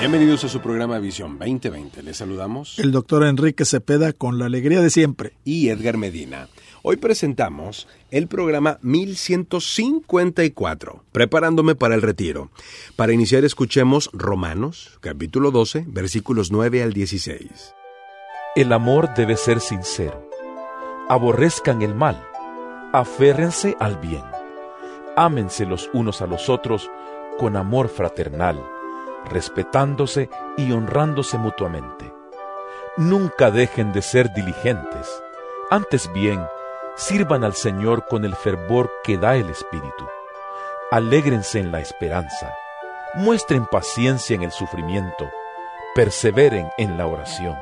Bienvenidos a su programa Visión 2020. Les saludamos el doctor Enrique Cepeda con la alegría de siempre. y Edgar Medina. Hoy presentamos el programa 1154, preparándome para el retiro. Para iniciar escuchemos Romanos, capítulo 12, versículos 9 al 16. El amor debe ser sincero. Aborrezcan el mal. Aférrense al bien. Ámense los unos a los otros con amor fraternal, respetándose y honrándose mutuamente. Nunca dejen de ser diligentes. Antes bien, sirvan al Señor con el fervor que da el Espíritu. Alégrense en la esperanza. Muestren paciencia en el sufrimiento. Perseveren en la oración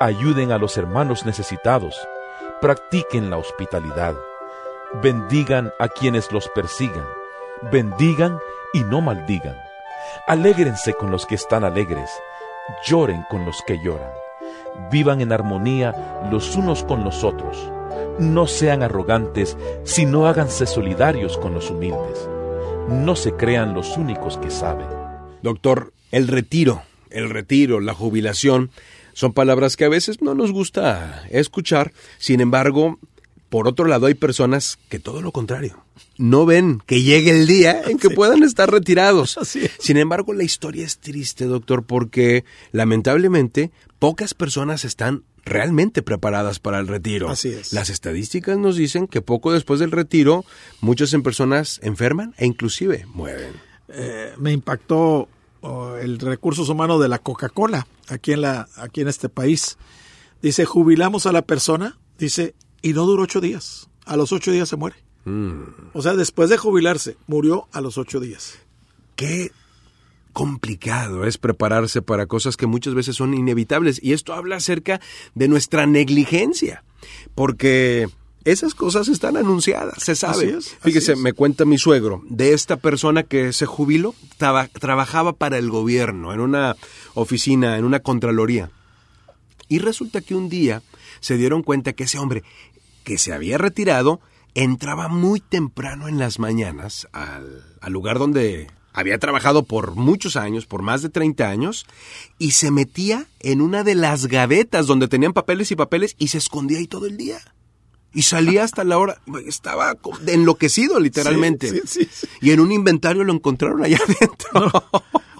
ayuden a los hermanos necesitados, practiquen la hospitalidad, bendigan a quienes los persigan, bendigan y no maldigan, alégrense con los que están alegres, lloren con los que lloran, vivan en armonía los unos con los otros, no sean arrogantes, sino háganse solidarios con los humildes, no se crean los únicos que saben. Doctor, el retiro, el retiro, la jubilación, son palabras que a veces no nos gusta escuchar, sin embargo, por otro lado hay personas que todo lo contrario. No ven que llegue el día en que Sí. puedan estar retirados. Así es. Sin embargo, la historia es triste, doctor, porque lamentablemente pocas personas están realmente preparadas para el retiro. Así es. Las estadísticas nos dicen que poco después del retiro, muchas en personas enferman e inclusive mueren. Eh, me impactó oh, el recursos humanos de la Coca-Cola aquí en la aquí en este país. Dice jubilamos a la persona, dice y no duró ocho días. A los ocho días se muere. Mm. O sea, después de jubilarse murió a los ocho días. qué complicado es prepararse para cosas que muchas veces son inevitables. Y esto habla acerca de nuestra negligencia, porque esas cosas están anunciadas, se sabe. Así es, así Fíjese, es. me cuenta mi suegro de esta persona que se jubiló, traba- trabajaba para el gobierno, en una oficina, en una contraloría. Y resulta que un día se dieron cuenta que ese hombre que se había retirado entraba muy temprano en las mañanas al, al lugar donde había trabajado por muchos años, por más de 30 años, y se metía en una de las gavetas donde tenían papeles y papeles y se escondía ahí todo el día. Y salía hasta la hora, estaba enloquecido literalmente. Sí, sí, sí. Y en un inventario lo encontraron allá adentro.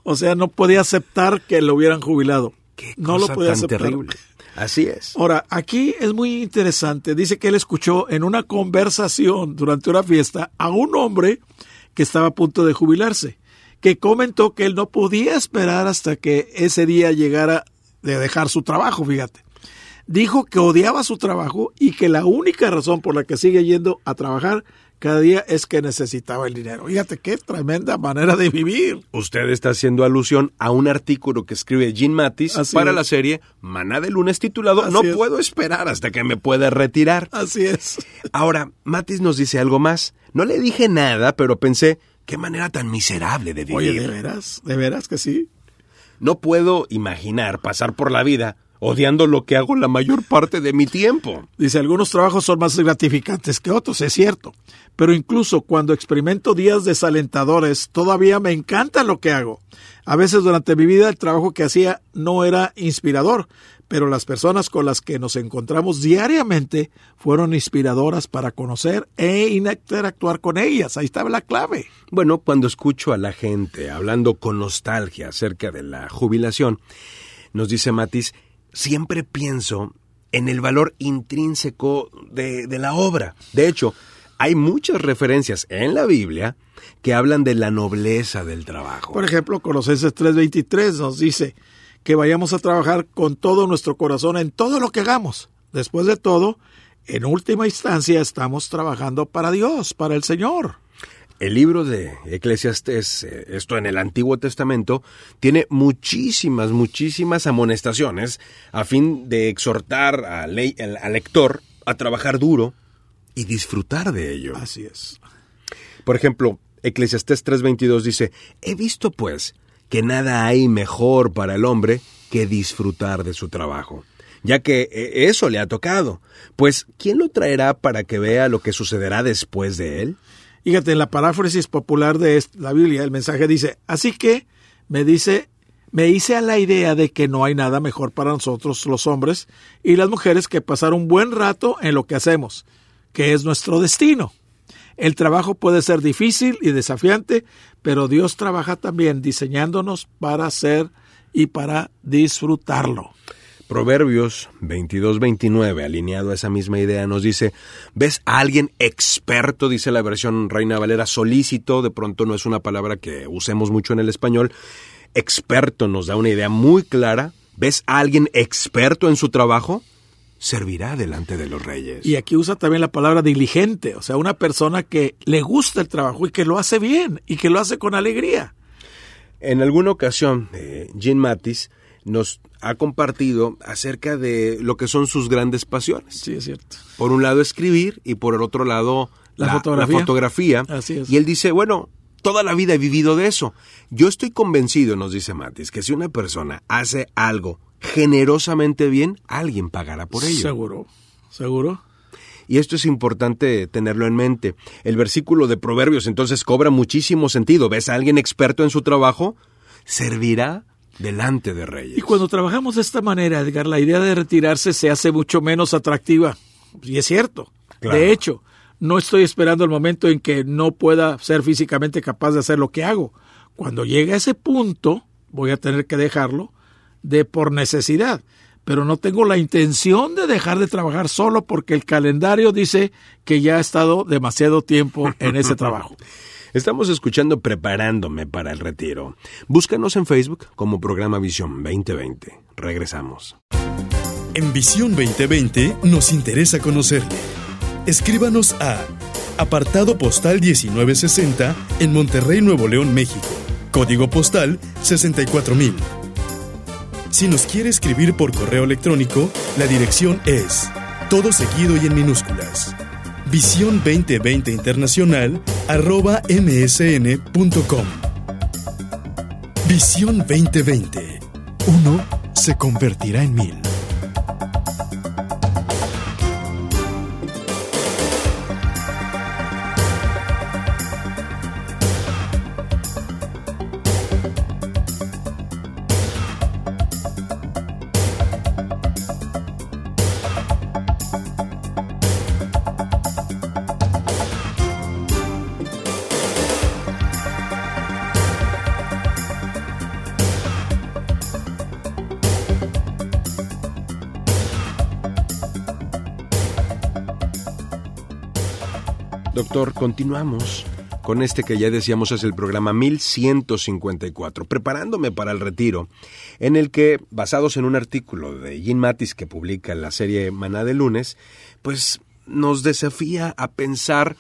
O sea, no podía aceptar que lo hubieran jubilado. Qué no cosa lo podía tan aceptar. terrible. Así es. Ahora, aquí es muy interesante. Dice que él escuchó en una conversación durante una fiesta a un hombre que estaba a punto de jubilarse, que comentó que él no podía esperar hasta que ese día llegara de dejar su trabajo, fíjate. Dijo que odiaba su trabajo y que la única razón por la que sigue yendo a trabajar cada día es que necesitaba el dinero. Fíjate qué tremenda manera de vivir. Usted está haciendo alusión a un artículo que escribe Jim Mattis Así para es. la serie Maná de lunes titulado Así No es. puedo esperar hasta que me pueda retirar. Así es. Ahora, Mattis nos dice algo más. No le dije nada, pero pensé, qué manera tan miserable de vivir. Oye, ¿de veras? ¿De veras que sí? No puedo imaginar pasar por la vida odiando lo que hago la mayor parte de mi tiempo. Dice, algunos trabajos son más gratificantes que otros, es cierto. Pero incluso cuando experimento días desalentadores, todavía me encanta lo que hago. A veces durante mi vida el trabajo que hacía no era inspirador, pero las personas con las que nos encontramos diariamente fueron inspiradoras para conocer e interactuar con ellas. Ahí estaba la clave. Bueno, cuando escucho a la gente hablando con nostalgia acerca de la jubilación, nos dice Matis, siempre pienso en el valor intrínseco de, de la obra. De hecho, hay muchas referencias en la Biblia que hablan de la nobleza del trabajo. Por ejemplo, Colosenses 3:23 nos dice que vayamos a trabajar con todo nuestro corazón en todo lo que hagamos. Después de todo, en última instancia estamos trabajando para Dios, para el Señor. El libro de Eclesiastés, eh, esto en el Antiguo Testamento, tiene muchísimas, muchísimas amonestaciones a fin de exhortar al, al lector a trabajar duro y disfrutar de ello. Así es. Por ejemplo, Eclesiastés 3:22 dice, he visto pues que nada hay mejor para el hombre que disfrutar de su trabajo, ya que eh, eso le ha tocado. Pues, ¿quién lo traerá para que vea lo que sucederá después de él? Fíjate, en la paráfrasis popular de la Biblia, el mensaje dice, así que me dice, me hice a la idea de que no hay nada mejor para nosotros los hombres y las mujeres que pasar un buen rato en lo que hacemos, que es nuestro destino. El trabajo puede ser difícil y desafiante, pero Dios trabaja también diseñándonos para hacer y para disfrutarlo. Proverbios 22-29, alineado a esa misma idea, nos dice, ¿ves a alguien experto? Dice la versión Reina Valera, solícito, de pronto no es una palabra que usemos mucho en el español. Experto nos da una idea muy clara. ¿Ves a alguien experto en su trabajo? servirá delante de los reyes. Y aquí usa también la palabra diligente, o sea, una persona que le gusta el trabajo y que lo hace bien y que lo hace con alegría. En alguna ocasión, eh, Jean Mattis nos ha compartido acerca de lo que son sus grandes pasiones. Sí, es cierto. Por un lado escribir y por el otro lado la, fotografía. fotografía. Así es. Y él dice, bueno, toda la vida he vivido de eso. Yo estoy convencido, nos dice Matis, que si una persona hace algo generosamente bien, alguien pagará por ello. Seguro, seguro. Y esto es importante tenerlo en mente. El versículo de Proverbios entonces cobra muchísimo sentido. ¿Ves a alguien experto en su trabajo? Servirá delante de reyes. Y cuando trabajamos de esta manera, Edgar, la idea de retirarse se hace mucho menos atractiva. Y es cierto. De hecho, no estoy esperando el momento en que no pueda ser físicamente capaz de hacer lo que hago. Cuando llegue a ese punto, voy a tener que dejarlo de por necesidad, pero no tengo la intención de dejar de trabajar solo porque el calendario dice que ya he estado demasiado tiempo en ese trabajo. Estamos escuchando Preparándome para el Retiro. Búscanos en Facebook como programa Visión 2020. Regresamos. En Visión 2020 nos interesa conocerle. Escríbanos a apartado postal 1960 en Monterrey, Nuevo León, México. Código postal 64000. Si nos quiere escribir por correo electrónico, la dirección es todo seguido y en minúsculas. Visión 2020 Internacional arroba msn.com. Visión 2020. Uno se convertirá en mil. Continuamos con este que ya decíamos es el programa 1154, preparándome para el retiro, en el que, basados en un artículo de Jean Mattis que publica en la serie Maná de lunes, pues nos desafía a pensar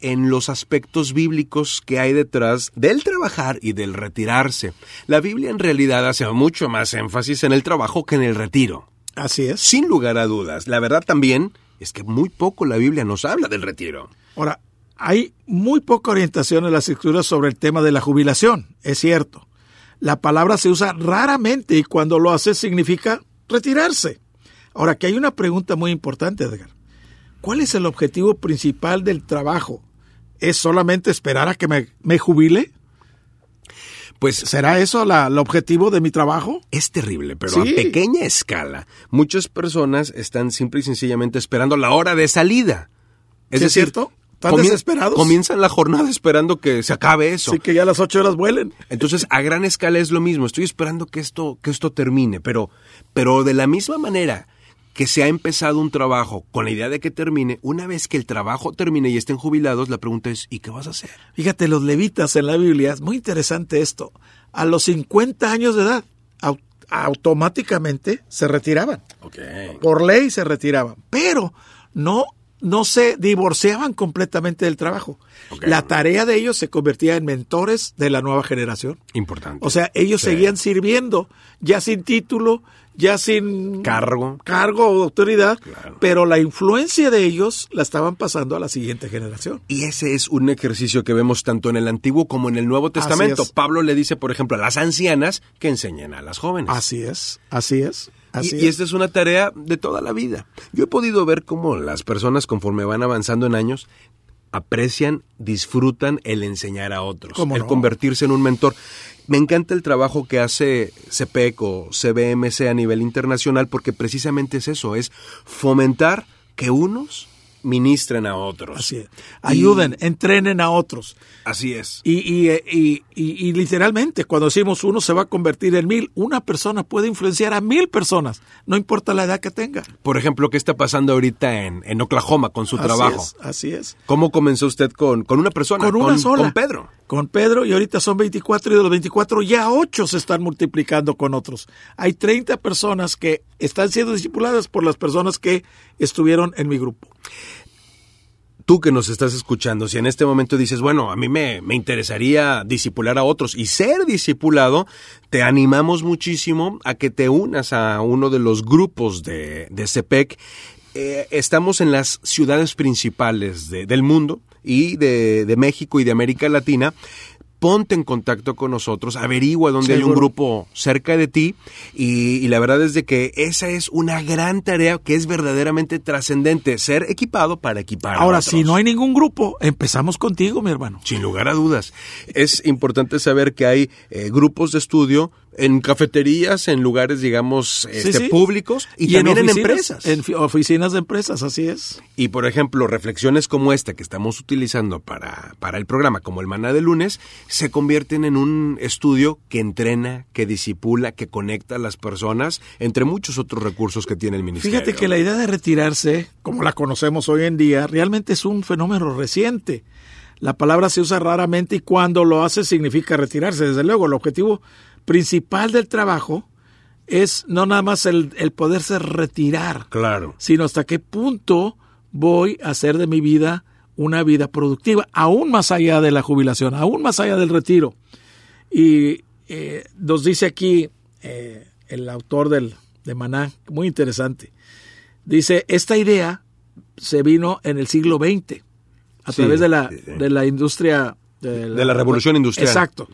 en los aspectos bíblicos que hay detrás del trabajar y del retirarse. La Biblia en realidad hace mucho más énfasis en el trabajo que en el retiro. Así es. Sin lugar a dudas. La verdad también es que muy poco la Biblia nos habla del retiro. Ahora, hay muy poca orientación en las escrituras sobre el tema de la jubilación, es cierto. La palabra se usa raramente y cuando lo hace significa retirarse. Ahora, que hay una pregunta muy importante, Edgar. ¿Cuál es el objetivo principal del trabajo? ¿Es solamente esperar a que me, jubile? Pues ¿Será eso el objetivo de mi trabajo? Es terrible, pero a pequeña escala. Muchas personas están simple y sencillamente esperando la hora de salida. ¿Es, ¿Es cierto? ¿Están desesperados? Comienzan la jornada esperando que se acabe eso. Sí, que ya las ocho horas vuelen. Entonces, a gran escala es lo mismo. Estoy esperando que esto, que esto termine, pero, pero de la misma manera que se ha empezado un trabajo con la idea de que termine, una vez que el trabajo termine y estén jubilados, la pregunta es, ¿y qué vas a hacer? Fíjate, los levitas en la Biblia, es muy interesante esto. A los 50 años de edad, automáticamente se retiraban. Okay. Por ley se retiraban. Pero no no se divorciaban completamente del trabajo. La tarea de ellos se convertía en mentores de la nueva generación. Importante. O sea, ellos Sí. seguían sirviendo, ya sin título, ya sin Cargo. cargo o autoridad, Claro. pero la influencia de ellos la estaban pasando a la siguiente generación. Y ese es un ejercicio que vemos tanto en el Antiguo como en el Nuevo Testamento. es. Pablo le dice, por ejemplo, a las ancianas que enseñen a las jóvenes. Así es, así es. Así y, es. y esta es una tarea de toda la vida. Yo he podido ver cómo las personas conforme van avanzando en años aprecian, disfrutan el enseñar a otros, ¿Cómo el no? convertirse en un mentor. Me encanta el trabajo que hace CPEC o CBMC a nivel internacional porque precisamente es eso, es fomentar que unos ministren a otros. Así es. Ayuden, entrenen a otros. Así es. Y, y, eh, y- y- y literalmente, cuando decimos uno se va a convertir en mil, una persona puede influenciar a mil personas, no importa la edad que tenga. Por ejemplo, ¿qué está pasando ahorita en, en Oklahoma con su Así trabajo? es, así es. ¿Cómo comenzó usted con, con una persona? Con una sola. Con Pedro. Con Pedro, y ahorita son 24, y de los 24 ya 8 se están multiplicando con otros. Hay 30 personas que están siendo discipuladas por las personas que estuvieron en mi grupo. Tú que nos estás escuchando, si en este momento dices, bueno, a mí me, me interesaría disipular a otros y ser discipulado, te animamos muchísimo a que te unas a uno de los grupos de, de CEPEC. Eh, estamos en las ciudades principales de- del mundo y de, de México y de América Latina. Ponte en contacto con nosotros, averigua dónde hay un grupo cerca de ti y, y la verdad es de que esa es una gran tarea que es verdaderamente trascendente, ser equipado para equipar. a Ahora, si no hay ningún grupo, empezamos contigo, mi hermano. Sin lugar a dudas. Es importante saber que hay eh, grupos de estudio en cafeterías, en lugares, digamos, este, sí. públicos y, también en, oficinas- empresas. En fi- oficinas de empresas, así es. Y por ejemplo, reflexiones como esta que estamos utilizando para, para el programa, como el maná de lunes, se convierten en un estudio que entrena, que disipula, que conecta a las personas, entre muchos otros recursos que tiene el ministerio. Fíjate que la idea de retirarse, como la conocemos hoy en día, realmente es un fenómeno reciente. La palabra se usa raramente y cuando lo hace significa retirarse. Desde luego, el objetivo principal del trabajo es no nada más el, el poderse retirar, Claro. sino hasta qué punto voy a hacer de mi vida una vida productiva, aún más allá de la jubilación, aún más allá del retiro. Y eh, nos dice aquí eh, el autor del, de Maná, muy interesante, dice, esta idea se vino en el siglo XX, a Sí, través de la, sí, sí. de la industria... De De la revolución industrial. Exacto.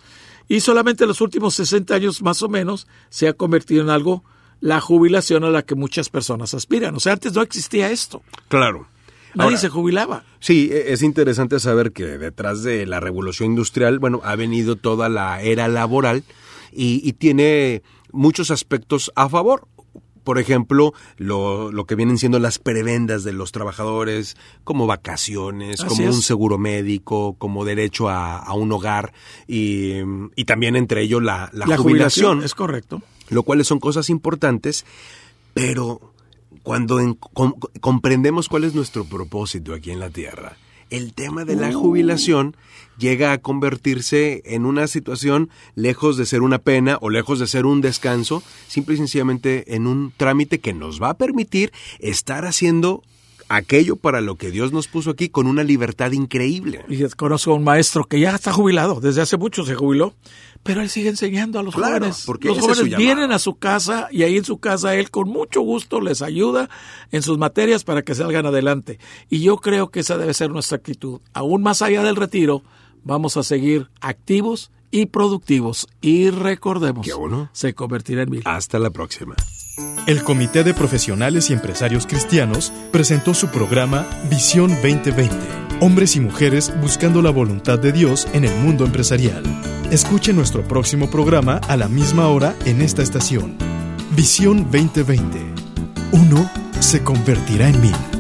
Y solamente en los últimos 60 años más o menos se ha convertido en algo la jubilación a la que muchas personas aspiran. O sea, antes no existía esto. Claro. Nadie Ahora, se jubilaba. Sí, e- es interesante saber que detrás de la revolución industrial, bueno, ha venido toda la era laboral y, y tiene muchos aspectos a favor. Por ejemplo, lo, lo que vienen siendo las prebendas de los trabajadores, como vacaciones, Así como es. un seguro médico, como derecho a, a un hogar y, y también entre ellos la, la jubilación es correcto. lo cual son cosas importantes, pero cuando en- com- comprendemos cuál es nuestro propósito aquí en la Tierra, el tema de la jubilación llega a convertirse en una situación lejos de ser una pena o lejos de ser un descanso, simple y sencillamente en un trámite que nos va a permitir estar haciendo aquello para lo que Dios nos puso aquí con una libertad increíble. Y conozco a un maestro que ya está jubilado, desde hace mucho se jubiló, pero él sigue enseñando a los Claro, jóvenes. porque los jóvenes vienen a su casa y ahí en su casa él con mucho gusto les ayuda en sus materias para que salgan adelante. Y yo creo que esa debe ser nuestra actitud. Aún más allá del retiro, vamos a seguir activos y productivos. Y recordemos, Qué bueno. se convertirá en mil. Hasta la próxima. El Comité de Profesionales y Empresarios Cristianos presentó su programa Visión 2020. Hombres y mujeres buscando la voluntad de Dios en el mundo empresarial. Escuche nuestro próximo programa a la misma hora en esta estación. Visión 2020. Uno se convertirá en mil.